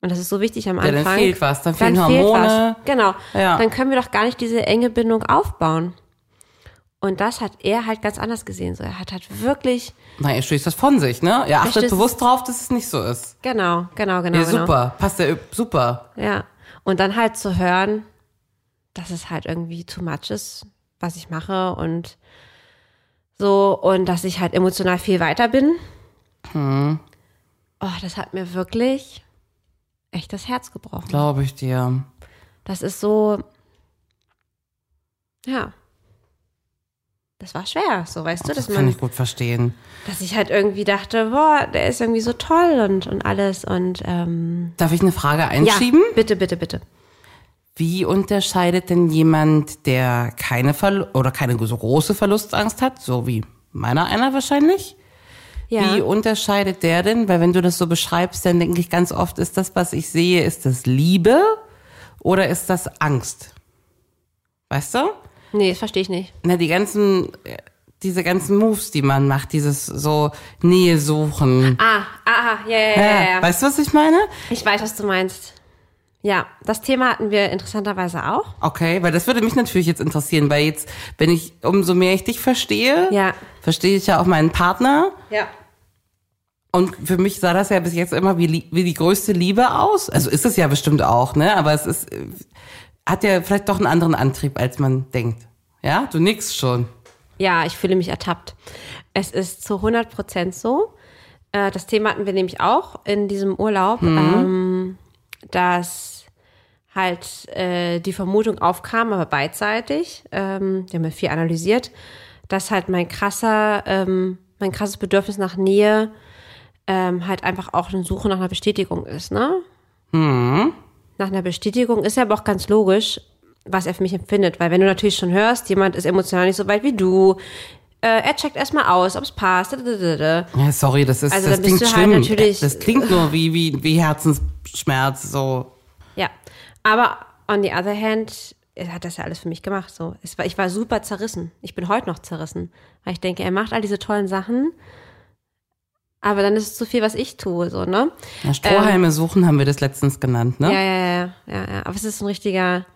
und das ist so wichtig am Ja, Anfang. dann fehlt was, dann fehlen fehlt Hormone. was. Genau. Ja. Dann können wir doch gar nicht diese enge Bindung aufbauen. Und das hat er halt ganz anders gesehen. So, er hat halt wirklich, Na, er stößt das von sich, ne? Er achtet stößt- bewusst drauf, dass es nicht so ist. genau, genau, genau. Ja, genau. super. Passt ja super. Ja. Und dann halt zu hören, dass es halt irgendwie too much ist, was ich mache und so und dass ich halt emotional viel weiter bin. Hm. Oh, das hat mir wirklich echt das Herz gebrochen. Glaube ich dir. Das ist so, ja. Das war schwer, so weißt du, Das dass kann man, ich gut verstehen. dass ich halt irgendwie dachte, boah, der ist irgendwie so toll und, und alles und ähm, Darf ich eine Frage ja, einschieben? bitte, bitte, bitte. Wie unterscheidet denn jemand, der keine Verlu oder keine so große Verlustangst hat, so wie meiner einer wahrscheinlich? Ja. Wie unterscheidet der denn? Weil wenn du das so beschreibst, dann denke ich ganz oft, ist das, was ich sehe, ist das Liebe oder ist das Angst? Weißt du? Nee, das verstehe ich nicht. Na, die ganzen, äh, diese ganzen Moves, die man macht, dieses so Nähe suchen. Ah, ah, ja, ja, ja, ja, ja. Weißt du, was ich meine? Ich weiß, was du meinst. Ja, das Thema hatten wir interessanterweise auch. Okay, weil das würde mich natürlich jetzt interessieren, weil jetzt, wenn ich, umso mehr ich dich verstehe, Ja. verstehe ich ja auch meinen Partner. Ja. Und für mich sah das ja bis jetzt immer wie, wie die größte Liebe aus. Also ist es ja bestimmt auch, ne? Aber es ist, äh, hat ja vielleicht doch einen anderen Antrieb, als man denkt. Ja, du nix schon. Ja, ich fühle mich ertappt. Es ist zu 100 Prozent so. Äh, Das Thema hatten wir nämlich auch in diesem Urlaub, ähm, dass halt äh, die Vermutung aufkam, aber beidseitig, ähm, wir haben ja viel analysiert, dass halt mein krasser, ähm, mein krasses Bedürfnis nach Nähe halt einfach auch eine Suche nach einer Bestätigung ist, ne? Nach einer Bestätigung ist ja aber auch ganz logisch, was er für mich empfindet, weil wenn du natürlich schon hörst, jemand ist emotional nicht so weit wie du, äh, er checkt erstmal aus, ob es passt. Ja, sorry, das ist, Also das klingt halt schlimm. natürlich- das klingt nur wie, wie, wie Herzensschmerz, so. Ja, aber on the other hand, er hat das ja alles für mich gemacht. So, war, ich war super zerrissen. Ich bin heute noch zerrissen, weil ich denke, er macht all diese tollen Sachen, aber dann ist es zu viel, was ich tue, so ne? Ja, Strohhalme suchen haben wir das letztens genannt, ne? Ja, ja, ja, ja, ja. Aber es ist ein richtiger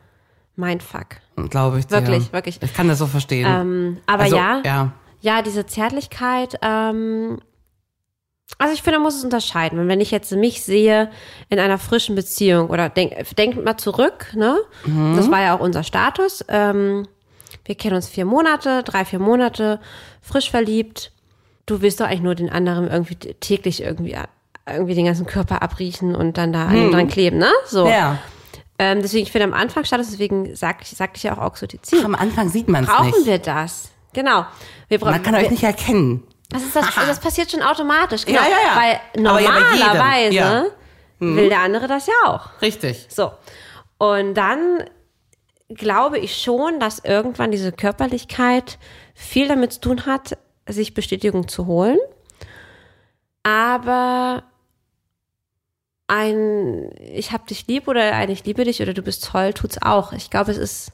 Mindfuck. Glaube ich dir. Wirklich, wirklich. Ich kann das so verstehen. Ähm, aber also, ja, ja. ja, diese Zärtlichkeit, ähm, also ich finde, man muss es unterscheiden. Und wenn ich jetzt mich sehe in einer frischen Beziehung oder denk, denk mal zurück, ne? Das war ja auch unser Status. Ähm, wir kennen uns vier Monate, drei, vier Monate, frisch verliebt. Du willst doch eigentlich nur den anderen irgendwie täglich irgendwie, irgendwie den ganzen Körper abriechen und dann da an ihm dran kleben, ne? So. Ja. Ähm, deswegen, ich finde am Anfang Status, deswegen sag, sagte ich ja auch Oxytocin. Am Anfang sieht man es Brauchen nicht. wir das? Genau. Wir brauchen, Man kann euch nicht erkennen. das, ist das, das passiert schon automatisch, genau. Ja, ja, ja. Weil ja normalerweise ja. will der andere das ja auch. Richtig. So. Und dann glaube ich schon, dass irgendwann diese Körperlichkeit viel damit zu tun hat, sich Bestätigung zu holen. Aber ein Ich hab dich lieb oder ein Ich liebe dich oder du bist toll tut's auch. Ich glaube, es ist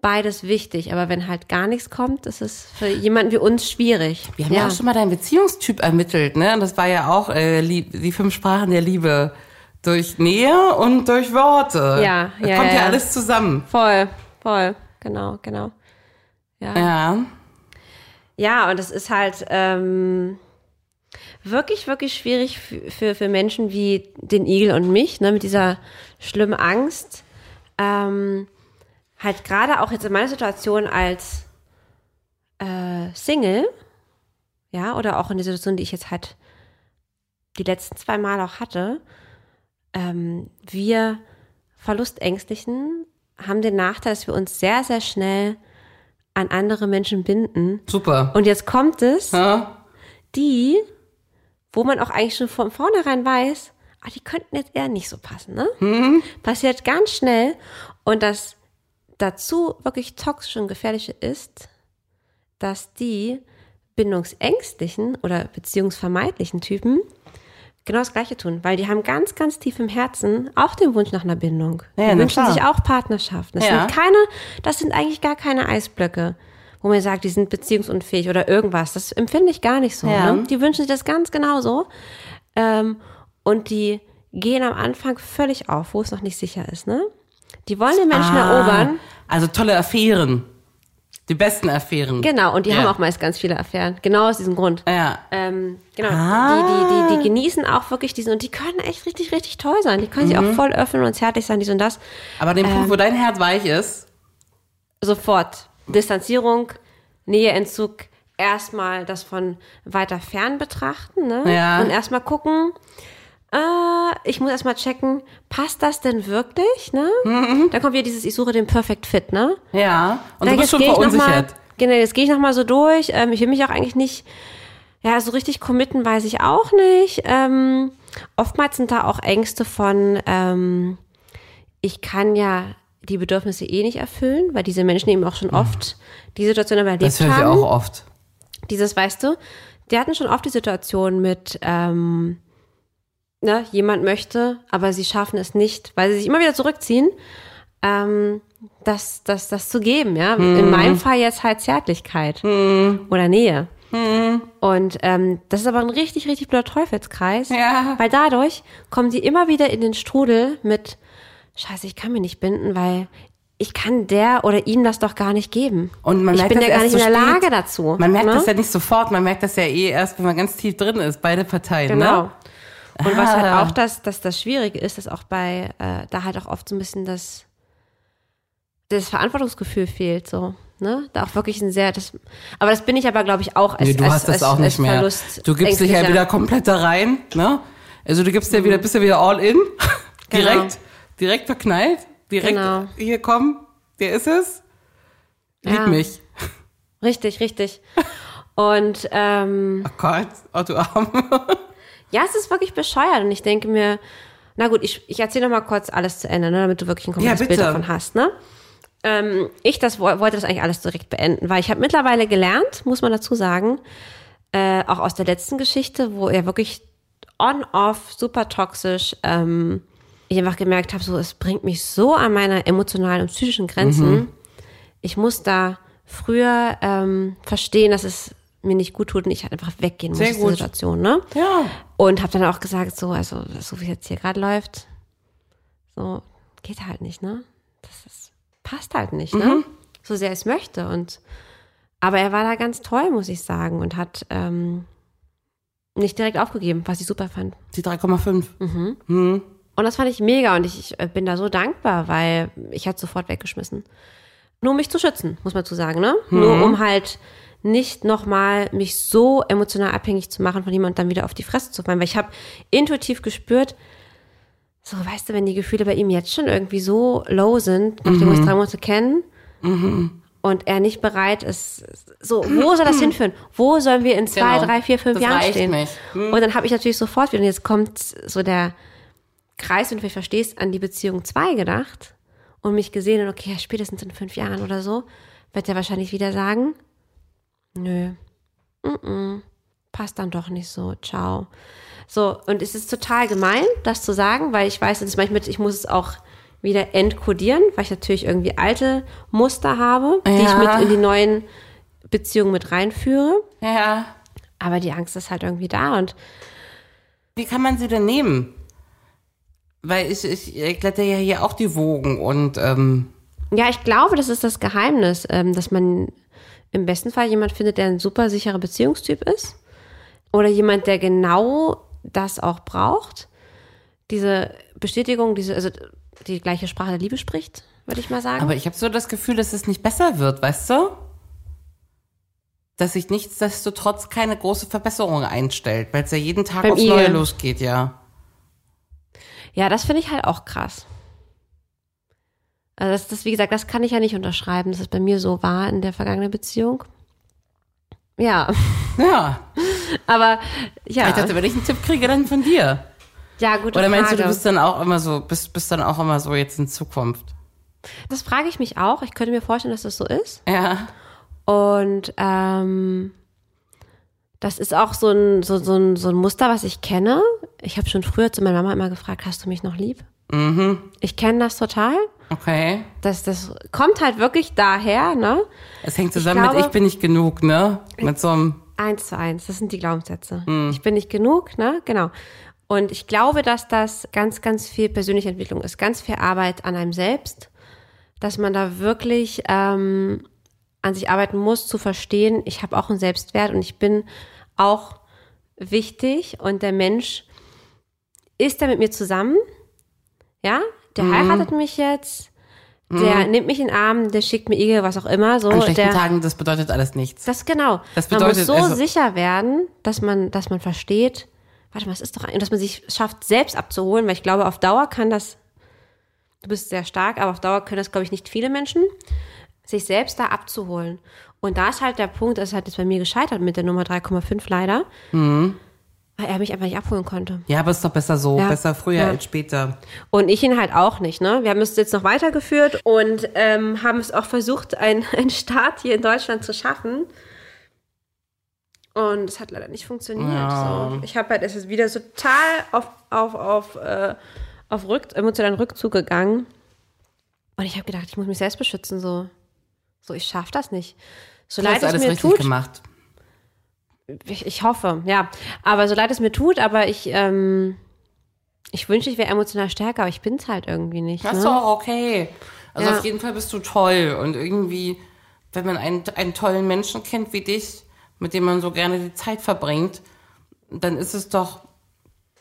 beides wichtig. Aber wenn halt gar nichts kommt, ist es für jemanden wie uns schwierig. Wir haben ja, auch schon mal deinen Beziehungstyp ermittelt, ne? Und das war ja auch äh, die fünf Sprachen der Liebe. Durch Nähe und durch Worte. Ja, Das ja, kommt ja, ja. alles zusammen. Voll, voll, genau, genau. Ja. Ja, und es ist halt ähm, wirklich, wirklich schwierig für, für, für Menschen wie den Igel und mich, ne, mit dieser schlimmen Angst. Ähm, halt gerade auch jetzt in meiner Situation als äh, Single, ja, oder auch in der Situation, die ich jetzt halt die letzten zwei Mal auch hatte, ähm, wir Verlustängstlichen haben den Nachteil, dass wir uns sehr, sehr schnell an andere Menschen binden. Super. Und jetzt kommt es, ja? die, wo man auch eigentlich schon von vornherein weiß, ah, die könnten jetzt eher nicht so passen, ne? Mhm. Passiert ganz schnell. Und das dazu wirklich toxische und gefährliche ist, dass die bindungsängstlichen oder beziehungsvermeidlichen Typen genau das Gleiche tun, weil die haben ganz, ganz tief im Herzen auch den Wunsch nach einer Bindung. Ja, die wünschen klar. sich auch Partnerschaften. Das Ja. sind keine, das sind eigentlich gar keine Eisblöcke, wo man sagt, die sind beziehungsunfähig oder irgendwas. Das empfinde ich gar nicht so. Ja. Ne? Die wünschen sich das ganz genauso. Ähm, und die gehen am Anfang völlig auf, wo es noch nicht sicher ist. Ne? Die wollen den Menschen Ah, erobern. Also tolle Affären. Die besten Affären. Genau, und die Ja. haben auch meist ganz viele Affären. Genau aus diesem Grund. Ja. Ähm, genau, Ah. die, die, die, die genießen auch wirklich diesen, und die können echt richtig, richtig toll sein. Die können sich Mhm. auch voll öffnen und zärtlich sein, dies und das. Aber an dem Ähm. Punkt, wo dein Herz weich ist, Sofort. Distanzierung, Näheentzug, erstmal das von weiter fern betrachten, ne? Ja. Und erstmal gucken, äh, ich muss erstmal checken, passt das denn wirklich, ne? Mhm. Dann kommt wieder dieses, ich suche den Perfect Fit, ne? ja. Und Na, du bist schon verunsichert. Genau, jetzt gehe ich nochmal so durch. Ähm, ich will mich auch eigentlich nicht, ja, so richtig committen weiß ich auch nicht. Ähm, oftmals sind da auch Ängste von, ähm, ich kann ja die Bedürfnisse eh nicht erfüllen, weil diese Menschen eben auch schon oft die Situation erlebt Das höre ich haben. auch oft. Dieses, weißt du, die hatten schon oft die Situation mit, ähm, ne, jemand möchte, aber sie schaffen es nicht, weil sie sich immer wieder zurückziehen, ähm, das, das, das zu geben, ja. Mhm. In meinem Fall jetzt halt Zärtlichkeit oder Nähe. Mhm. Und ähm, das ist aber ein richtig, richtig blöder Teufelskreis, Ja. weil dadurch kommen sie immer wieder in den Strudel mit, scheiße, ich kann mich nicht binden, weil ich kann der oder ihm das doch gar nicht geben. Und man ich merkt bin das ja gar nicht in so der spät. Lage dazu. Man merkt ne? das ja nicht sofort, man merkt das ja eh erst, wenn man ganz tief drin ist, beide Parteien, Genau. ne? Und was halt Ah. auch das, dass das Schwierige ist, dass auch bei, äh, da halt auch oft so ein bisschen das, das Verantwortungsgefühl fehlt, so, ne? Da auch wirklich ein sehr, das, aber das bin ich aber, glaube ich, auch als, Nee, du als, hast das als, auch als nicht mehr. Verlust Du gibst dich ja wieder komplett da rein, ne? Also du gibst dir wieder, bist ja wieder all in. direkt, direkt verknallt. Direkt, Genau. hier komm, der ist es. Lieb Ja. mich. Richtig, richtig. Und ähm, Oh Gott, oh du Arm. Ja, es ist wirklich bescheuert und ich denke mir, na gut, ich, ich erzähle noch mal kurz alles zu Ende, ne, damit du wirklich ein komplettes Ja, Bild davon hast, ne? Ähm, ich das, wo- wollte das eigentlich alles direkt beenden, weil ich habe mittlerweile gelernt, muss man dazu sagen, äh, auch aus der letzten Geschichte, wo er wirklich on-off, super toxisch, ähm, ich einfach gemerkt habe, so, es bringt mich so an meine emotionalen und psychischen Grenzen. Mhm. Ich muss da früher ähm, verstehen, dass es mir nicht gut tut und ich halt einfach weggehen muss Sehr aus der. Situation, ne? Ja. Und habe dann auch gesagt, so, also so wie es jetzt hier gerade läuft, so geht halt nicht, ne? Das ist, passt halt nicht, ne? So sehr ich es möchte. Und aber er war da ganz toll, muss ich sagen, und hat ähm, nicht direkt aufgegeben, was ich super fand. Die 3,5. Und das fand ich mega und ich, ich bin da so dankbar, weil ich hätte sofort weggeschmissen. Nur um mich zu schützen, muss man zu sagen, ne? Nur um halt nicht nochmal mich so emotional abhängig zu machen von jemandem und dann wieder auf die Fresse zu fallen. Weil ich habe intuitiv gespürt, so, weißt du, wenn die Gefühle bei ihm jetzt schon irgendwie so low sind, nachdem wir uns drei Monate kennen, und er nicht bereit ist, so, wo soll das hinführen? Wo sollen wir in zwei, Genau. drei, vier, fünf Das Jahren stehen? nicht. Hm. Und dann habe ich natürlich sofort wieder, und jetzt kommt so der Kreis, wenn du verstehst, an die Beziehung 2 gedacht und mich gesehen und okay, spätestens in fünf Jahren oder so, wird er wahrscheinlich wieder sagen, nö, mm passt dann doch nicht so, ciao. So, und es ist total gemein, das zu sagen, weil ich weiß, dass manchmal, ich muss es auch wieder entkodieren, weil ich natürlich irgendwie alte Muster habe, die ich Ja. mit in die neuen Beziehungen mit reinführe. Ja. Aber die Angst ist halt irgendwie da und Wie kann man sie denn nehmen? Weil ich, ich, ich glätte ja hier auch die Wogen und ähm, Ja, ich glaube, das ist das Geheimnis, ähm, dass man im besten Fall jemand findet, der ein super sicherer Beziehungstyp ist. Oder jemand, der genau das auch braucht. Diese Bestätigung, diese, also die gleiche Sprache der Liebe spricht, würde ich mal sagen. aber ich habe so das Gefühl, dass es nicht besser wird, weißt du? dass sich nichtsdestotrotz keine große Verbesserung einstellt, weil es ja jeden Tag Beim aufs. Neue losgeht, ja. Ja, das finde ich halt auch krass. Also das, das, wie gesagt, das kann ich ja nicht unterschreiben, dass es bei mir so war in der vergangenen Beziehung. Ja, Ja. aber ja, Ich dachte, wenn ich einen Tipp kriege, dann von dir. ja, gute Oder meinst Frage. du, du bist dann auch immer so, bist, bist dann auch immer so jetzt in Zukunft? das frage ich mich auch. Ich könnte mir vorstellen, dass das so ist. Ja. Und ähm, das ist auch so ein, so, so, ein, so ein Muster, was ich kenne. Ich habe schon früher zu meiner Mama immer gefragt, hast du mich noch lieb? Mhm. Ich kenne das total. Okay. Das, das kommt halt wirklich daher, ne? Es hängt zusammen glaube- mit Ich bin nicht genug, ne? Mit so einem, Eins zu eins, das sind die Glaubenssätze. Ich bin nicht genug, ne? Genau. Und ich glaube, dass das ganz, ganz viel persönliche Entwicklung ist, ganz viel Arbeit an einem selbst, dass man da wirklich ähm, an sich arbeiten muss, zu verstehen, ich habe auch einen Selbstwert und ich bin auch wichtig und der Mensch ist da mit mir zusammen, ja, der heiratet mich jetzt, der nimmt mich in den Arm, der schickt mir Igel, was auch immer, so, an schlechten der, Tagen, das bedeutet alles nichts. das genau. Das man bedeutet muss so also- sicher werden, dass man, dass man versteht, warte mal, es ist doch, ein- dass man sich schafft, selbst abzuholen, weil ich glaube, auf Dauer kann das, du bist sehr stark, aber auf Dauer können das, glaube ich, nicht viele Menschen, sich selbst da abzuholen. Und da ist halt der Punkt, das ist halt jetzt bei mir gescheitert mit der Nummer 3,5 leider, Mhm. weil er mich einfach nicht abholen konnte. Ja, aber ist doch besser so. Ja. Besser früher Ja. als später. Und ich ihn halt auch nicht, ne? Wir haben es jetzt noch weitergeführt und ähm, haben es auch versucht, ein- einen Start hier in Deutschland zu schaffen. Und es hat leider nicht funktioniert. Ja. So. Ich habe halt, es ist wieder total auf, auf, auf, äh, auf Rück, emotionalen Rückzug gegangen. Und ich habe gedacht, ich muss mich selbst beschützen, so. So, ich schaffe das nicht. So Du leid hast es alles mir richtig tut, gemacht. ich, ich hoffe, ja. Aber so leid es mir tut, aber ich, ähm, ich wünsche, ich wäre emotional stärker, aber ich bin's halt irgendwie nicht. Das ne? ist doch okay. Also Ja. auf jeden Fall bist du toll. Und irgendwie, wenn man einen, einen tollen Menschen kennt wie dich, mit dem man so gerne die Zeit verbringt, dann ist es doch,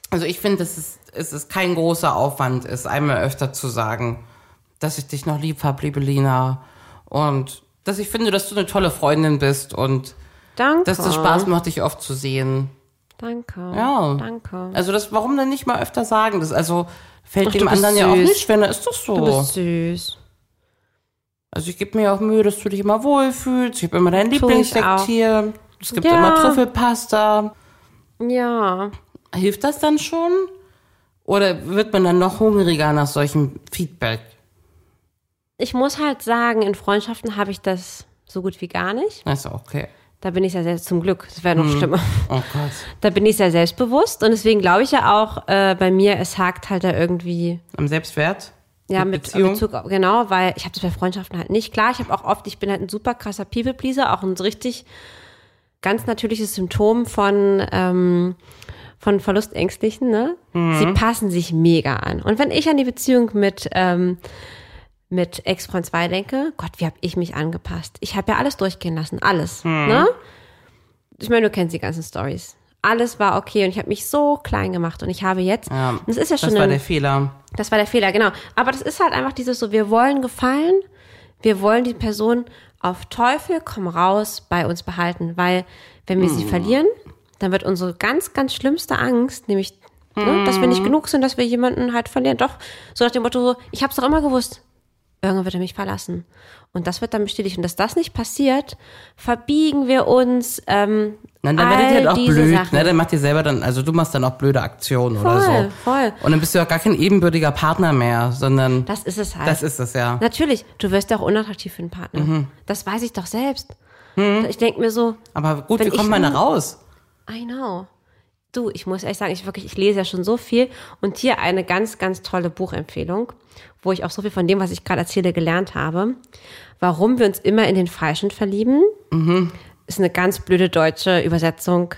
also ich finde, dass es, es ist kein großer Aufwand ist, einmal öfter zu sagen, dass ich dich noch lieb hab, liebe Lina. Und dass ich finde, dass du eine tolle Freundin bist und Danke. dass es Spaß macht, dich oft zu sehen. Danke. Ja. Danke. Also das, warum denn nicht mal öfter sagen? Das also fällt Ach, dem anderen ja auch süß. nicht schwer, ist das so. Du bist süß. Also ich gebe mir auch Mühe, dass du dich immer wohlfühlst. Ich habe immer dein Tu ich Lieblingssekt auch. hier. Es gibt Ja. immer Trüffelpasta. Ja. Hilft das dann schon? Oder wird man dann noch hungriger nach solchem Feedback? Ich muss halt sagen, in Freundschaften habe ich das so gut wie gar nicht. Das ist okay. Da bin ich ja selbst zum Glück. Das wäre noch schlimmer. Oh Gott. Da bin ich sehr selbstbewusst und deswegen glaube ich ja auch äh, bei mir, es hakt halt da irgendwie Am Selbstwert? Ja, Mit Beziehung? Bezug genau, weil ich habe das bei Freundschaften halt nicht. Klar, ich habe auch oft, ich bin halt ein super krasser People-Pleaser, auch ein richtig ganz natürliches Symptom von, ähm, von Verlustängstlichen, ne? Mhm. Sie passen sich mega an. Und wenn ich an die Beziehung mit, ähm, mit Ex-Freund 2 denke, Gott, wie habe ich mich angepasst? Ich habe ja alles durchgehen lassen, alles, Mhm. ne? Ich meine, du kennst die ganzen Stories. Alles war okay und ich habe mich so klein gemacht und ich habe jetzt, Ja, das ist ja schon Das war ein- der Fehler. das war der Fehler, genau. Aber das ist halt einfach dieses so, wir wollen gefallen, wir wollen die Person auf Teufel komm raus bei uns behalten, weil wenn wir sie verlieren, dann wird unsere ganz, ganz schlimmste Angst, nämlich, ne, dass wir nicht genug sind, dass wir jemanden halt verlieren. Doch, so nach dem Motto, so, ich hab's doch immer gewusst. Irgendwann wird er mich verlassen. Und das wird dann bestätigt. Und dass das nicht passiert, verbiegen wir uns. Ähm, Na, dann all werdet ihr halt auch blöd, Sachen. ne? Dann macht ihr selber dann, also du machst dann auch blöde Aktionen oder so. Voll, voll. Und dann bist du auch gar kein ebenbürtiger Partner mehr, sondern Das ist es halt. das ist es ja. Natürlich, du wirst ja auch unattraktiv für einen Partner. Mhm. Das weiß ich doch selbst. Ich denke mir so, Aber gut, wie kommt man da raus? I know. Du, ich muss ehrlich sagen, ich wirklich, ich lese ja schon so viel und hier eine ganz, ganz tolle Buchempfehlung, wo ich auch so viel von dem, was ich gerade erzähle, gelernt habe. Warum wir uns immer in den Falschen verlieben, ist eine ganz blöde deutsche Übersetzung.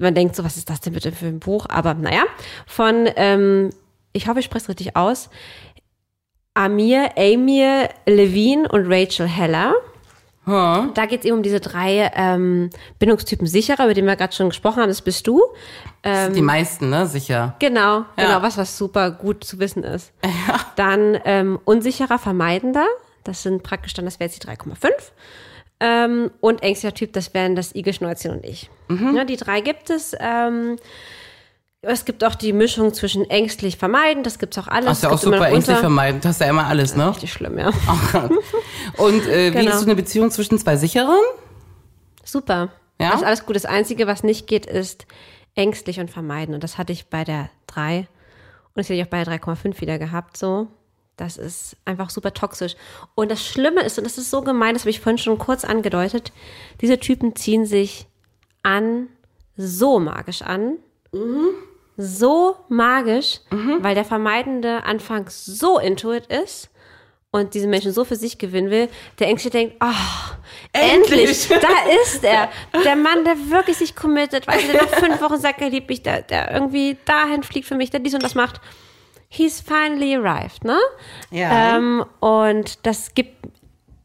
Man denkt so, was ist das denn bitte für ein Buch? Aber naja, von, ähm, ich hoffe, ich spreche es richtig aus, Amir, Amir Levine und Rachel Heller. Da geht es eben um diese drei ähm, Bindungstypen sicherer, über die wir gerade schon gesprochen haben. Das bist du. Das sind die meisten, ne? Sicher. Genau, genau, was, was super gut zu wissen ist. Dann ähm, unsicherer, vermeidender. Das sind praktisch dann, das wäre jetzt die 3,5. Ähm, und ängstlicher Typ, das wären das Igelschnäuzchen und ich. Mhm. Ja, die drei gibt es. Ähm, es gibt auch die Mischung zwischen ängstlich vermeiden, das gibt's auch alles. Hast du ja auch Es gibt immer super ängstlich vermeiden. Du hast ja immer alles, ne? Richtig schlimm, ja. Und äh, wie Genau. ist so eine Beziehung zwischen zwei Sicheren? Super. Ja? Das ist alles gut. Das Einzige, was nicht geht, ist ängstlich und vermeiden. Und das hatte ich bei der 3 und das hätte ich auch bei der 3,5 wieder gehabt. So, das ist einfach super toxisch. Und das Schlimme ist, und das ist so gemein, das habe ich vorhin schon kurz angedeutet, diese Typen ziehen sich an, so magisch an. So magisch, weil der Vermeidende anfangs so intuit ist und diese Menschen so für sich gewinnen will, der Ängstliche denkt, oh, endlich, da ist er. Der Mann, der wirklich sich committet, weil der nach fünf Wochen sagt, er liebt mich, der, der irgendwie dahin fliegt für mich, der dies und das macht. He's finally arrived, ne? Ja. Ähm, und das gibt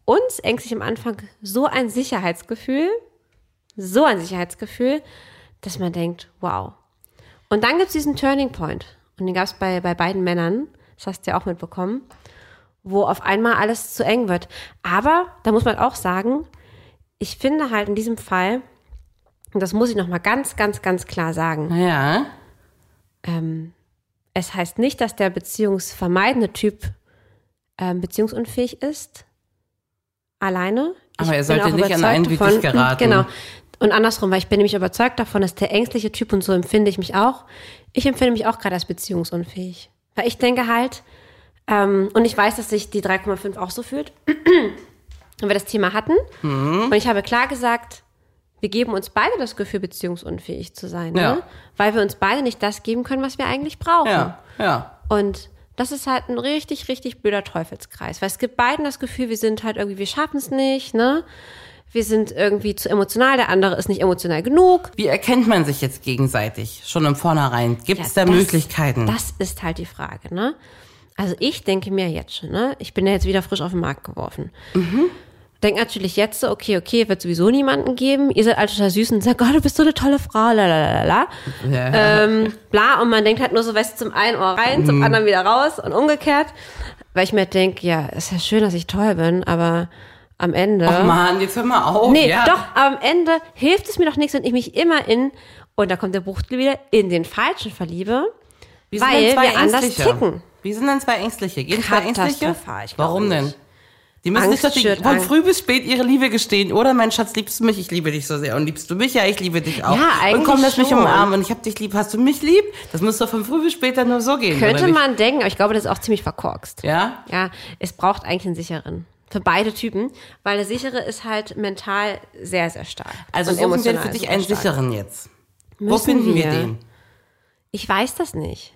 uns ängstlich am Anfang so ein Sicherheitsgefühl, so ein Sicherheitsgefühl, dass man denkt, wow. Und dann gibt es diesen Turning Point. Und den gab es bei, bei beiden Männern, das hast du ja auch mitbekommen, wo auf einmal alles zu eng wird. Aber da muss man auch sagen, ich finde halt in diesem Fall, und das muss ich nochmal ganz, ganz, ganz klar sagen, Ja. ähm, es heißt nicht, dass der beziehungsvermeidende Typ ähm, beziehungsunfähig ist. Alleine. Aber er bin sollte nicht an einen wie dich geraten. Genau. Und andersrum, weil ich bin nämlich überzeugt davon, dass der ängstliche Typ, und so empfinde ich mich auch, ich empfinde mich auch gerade als beziehungsunfähig. Weil ich denke halt, ähm, und ich weiß, dass sich die 3,5 auch so fühlt, und wir das Thema hatten. Mhm. Und ich habe klar gesagt, wir geben uns beide das Gefühl, beziehungsunfähig zu sein. Ja. Ne? Weil wir uns beide nicht das geben können, was wir eigentlich brauchen. Ja. Ja. Und das ist halt ein richtig, richtig blöder Teufelskreis. Weil es gibt beiden das Gefühl, wir sind halt irgendwie, wir schaffen es nicht, ne? Wir sind irgendwie zu emotional, der andere ist nicht emotional genug. Wie erkennt man sich jetzt gegenseitig? Schon im Vornherein. Gibt es Ja, da das- Möglichkeiten? Das ist halt die Frage, ne? Also ich denke mir jetzt schon, ne? Ich bin ja jetzt wieder frisch auf den Markt geworfen. Mhm. Denk natürlich jetzt so, okay, okay, wird sowieso niemanden geben. Ihr seid alle total süß und sagt, oh, du bist so eine tolle Frau, lalalala. ja. Ähm, bla, und man denkt halt nur so, weißt du, zum einen Ohr rein, zum anderen wieder raus und umgekehrt. Weil ich mir denke, ja, ist ja schön, dass ich toll bin, aber am Ende. Oh Mann, jetzt hör mal auf. Nee, ja. doch, am Ende hilft es mir doch nichts, wenn ich mich immer in, und da kommt der Buchtel wieder, in den Falschen verliebe. Wie sind weil wir anders Ängstliche? ticken. Wie sind denn zwei Ängstliche? Gehen zwei Ängstliche? Warum denn? nicht. Die müssen Angst sich doch die, von früh bis spät ihre Liebe gestehen. Oder mein Schatz, liebst du mich? Ich liebe dich so sehr. Und liebst du mich? Ja, ich liebe dich auch. Ja, eigentlich Und komm, lass mich umarmen. Und ich hab dich lieb. Hast du mich lieb? Das muss doch von früh bis später nur so gehen. Könnte nicht? man denken, aber ich glaube, das ist auch ziemlich verkorkst. Ja? Ja, es braucht eigentlich einen sicheren. Für beide Typen, weil der sichere ist halt mental sehr, sehr stark. Also und suchen wir für dich einen stark. sicheren jetzt. Wo Müssen finden wir wir. den? Ich weiß das nicht.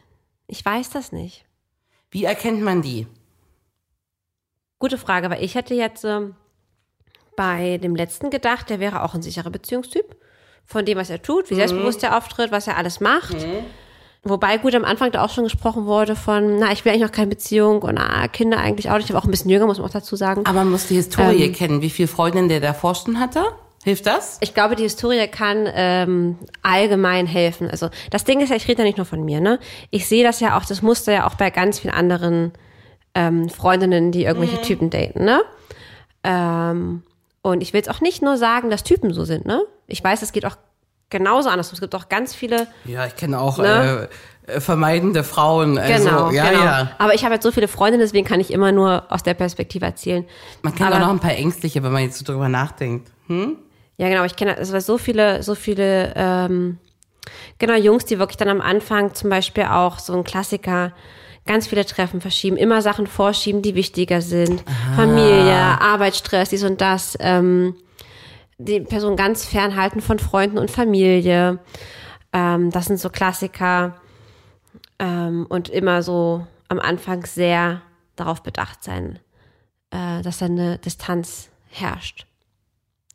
Ich weiß das nicht. Wie erkennt man die? Gute Frage, weil ich hätte jetzt ähm, bei dem letzten gedacht, der wäre auch ein sicherer Beziehungstyp. Von dem, was er tut, wie selbstbewusst er auftritt, was er alles macht. Wobei gut am Anfang da auch schon gesprochen wurde von, na, ich will eigentlich noch keine Beziehung und na, Kinder eigentlich auch nicht. Ich war auch ein bisschen jünger, muss man auch dazu sagen. Aber man muss die Historie Ähm. kennen. Wie viele Freundinnen der davor schon hatte? Hilft das? Ich glaube, die Historie kann ähm, allgemein helfen. Also das Ding ist ja, ich rede ja nicht nur von mir, ne? Ich sehe das ja auch, das Muster ja auch bei ganz vielen anderen ähm, Freundinnen, die irgendwelche Typen daten, ne? Ähm, und ich will jetzt auch nicht nur sagen, dass Typen so sind, ne? Ich weiß, es geht auch genauso anders. Es gibt auch ganz viele Ja, ich kenne auch Ne? äh, äh, vermeidende Frauen. Also, Genau, ja, genau. ja. Aber ich habe jetzt so viele Freundinnen, deswegen kann ich immer nur aus der Perspektive erzählen. Man kennt Aber- auch noch ein paar Ängstliche, wenn man jetzt so drüber nachdenkt. Ja, genau, ich kenne also so viele, so viele, ähm, genau, Jungs, die wirklich dann am Anfang zum Beispiel auch so ein Klassiker, ganz viele Treffen verschieben, immer Sachen vorschieben, die wichtiger sind. Familie, Arbeitsstress, dies und das, ähm, die Person ganz fernhalten von Freunden und Familie. Ähm, das sind so Klassiker. Ähm, und immer so am Anfang sehr darauf bedacht sein, äh, dass da eine Distanz herrscht.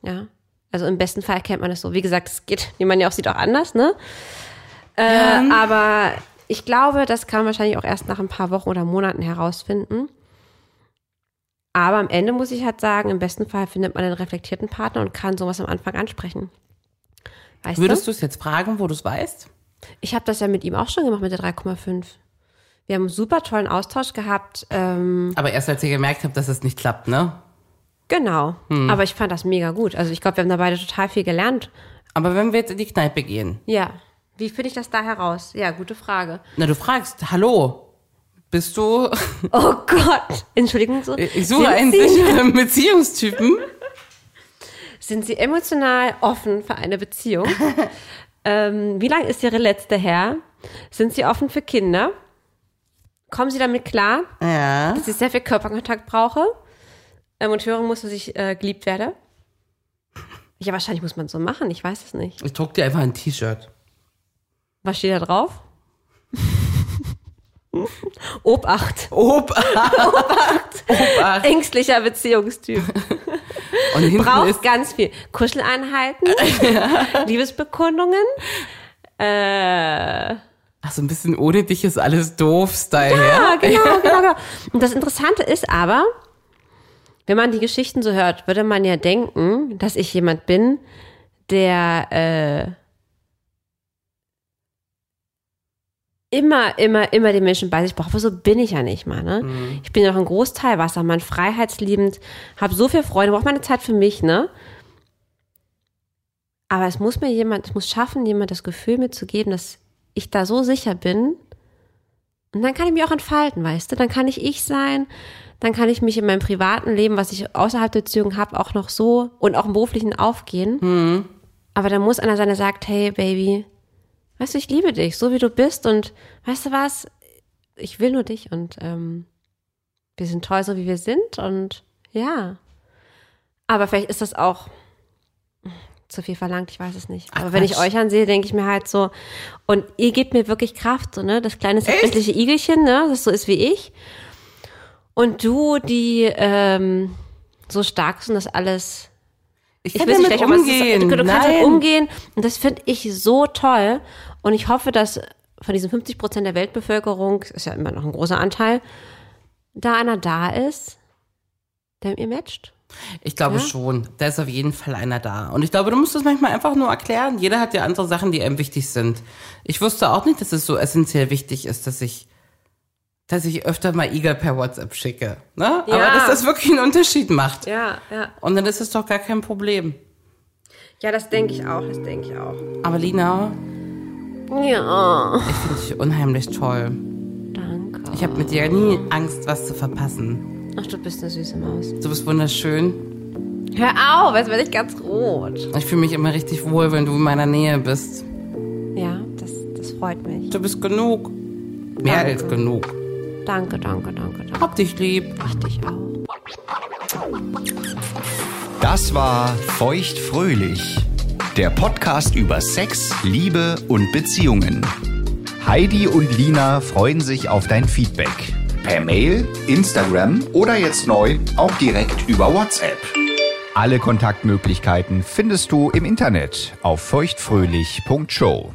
Ja. Also im besten Fall kennt man es so. Wie gesagt, es geht, wie man ja auch sieht, auch anders, ne? Äh, aber ich glaube, das kann man wahrscheinlich auch erst nach ein paar Wochen oder Monaten herausfinden. Aber am Ende muss ich halt sagen, im besten Fall findet man einen reflektierten Partner und kann sowas am Anfang ansprechen. Weißt Würdest du? es jetzt fragen, wo du es weißt? Ich habe das ja mit ihm auch schon gemacht mit der 3,5. Wir haben einen super tollen Austausch gehabt. Ähm, Aber erst als ihr gemerkt habt, dass es nicht klappt, ne? Genau. Aber ich fand das mega gut. Also ich glaube, wir haben da beide total viel gelernt. Aber wenn wir jetzt in die Kneipe gehen, Ja. Wie finde ich das da heraus? Ja, gute Frage. na du fragst, hallo, bist du, Oh Gott. Entschuldigung. So. ich suche einen Sie, sicheren Beziehungstypen. Sind Sie emotional offen für eine Beziehung? ähm, wie lang ist Ihre letzte her? Sind Sie offen für Kinder? Kommen Sie damit klar, Ja. dass ich sehr viel Körperkontakt brauche ähm, und hören muss, dass ich äh, geliebt werde? Ja, wahrscheinlich muss man so machen. Ich weiß es nicht. Ich druck dir einfach ein T-Shirt. Was steht da drauf? Obacht. Obacht. Obacht. Ängstlicher Beziehungstyp. Und Braucht ganz viel. Kuscheleinheiten, Liebesbekundungen. Äh, ach, so ein bisschen ohne dich ist alles doof, Style. ja, Ja, genau, genau, genau. Und das Interessante ist aber, wenn man die Geschichten so hört, würde man ja denken, dass ich jemand bin, der äh, immer, immer, immer den Menschen bei sich braucht. Aber so bin ich ja nicht mal. Ne? Ich bin ja noch ein Großteil Wassermann, freiheitsliebend, habe so viel Freude, brauche meine Zeit für mich, ne? Aber es muss mir jemand, es muss schaffen, jemand das Gefühl mitzugeben, dass ich da so sicher bin. Und dann kann ich mich auch entfalten, weißt du? Dann kann ich ich sein, dann kann ich mich in meinem privaten Leben, was ich außerhalb der Beziehung habe, auch noch so und auch im beruflichen aufgehen. Aber da muss einer sein, der sagt, hey Baby, weißt du, ich liebe dich, so wie du bist und weißt du was, ich will nur dich und ähm, wir sind toll, so wie wir sind und ja. Aber vielleicht ist das auch zu viel verlangt, ich weiß es nicht. Aber Ach, wenn ich euch ansehe, denke ich mir halt so, und ihr gebt mir wirklich Kraft, so, ne? Das kleine zerbrechliche Igelchen, ne? Das so ist wie ich. Und du, die ähm, so stark sind, das alles ich ich will nicht damit schlecht, aber es ist, umgehen. du, du kannst Nein. damit umgehen und das finde ich so toll und ich hoffe, dass von diesen 50 Prozent der Weltbevölkerung, ist ja immer noch ein großer Anteil, da einer da ist, der mit ihr matcht. Ich glaube Ja? schon. Da ist auf jeden Fall einer da. Und ich glaube, du musst es manchmal einfach nur erklären. Jeder hat ja andere Sachen, die einem wichtig sind. Ich wusste auch nicht, dass es so essentiell wichtig ist, dass ich, dass ich öfter mal Igel per WhatsApp schicke. Ne? Aber Ja. dass das wirklich einen Unterschied macht. Ja, ja. Und dann ist es doch gar kein Problem. Ja, das denke ich auch, das denke ich auch. Aber Lina, Ja, ich finde dich unheimlich toll. danke. Ich habe mit dir nie Angst, was zu verpassen. Ach, du bist eine süße Maus. Du bist wunderschön. Hör auf, jetzt werde ich ganz rot. Ich fühle mich immer richtig wohl, wenn du in meiner Nähe bist. Ja, das, das freut mich. Du bist genug. Mehr Danke. als genug. Danke, danke, danke, danke. Hab dich lieb. Ach, dich auch. Das war Feuchtfröhlich, der Podcast über Sex, Liebe und Beziehungen. Heidi und Lina freuen sich auf dein Feedback. Per Mail, Instagram oder jetzt neu auch direkt über WhatsApp. Alle Kontaktmöglichkeiten findest du im Internet auf feuchtfröhlich.show.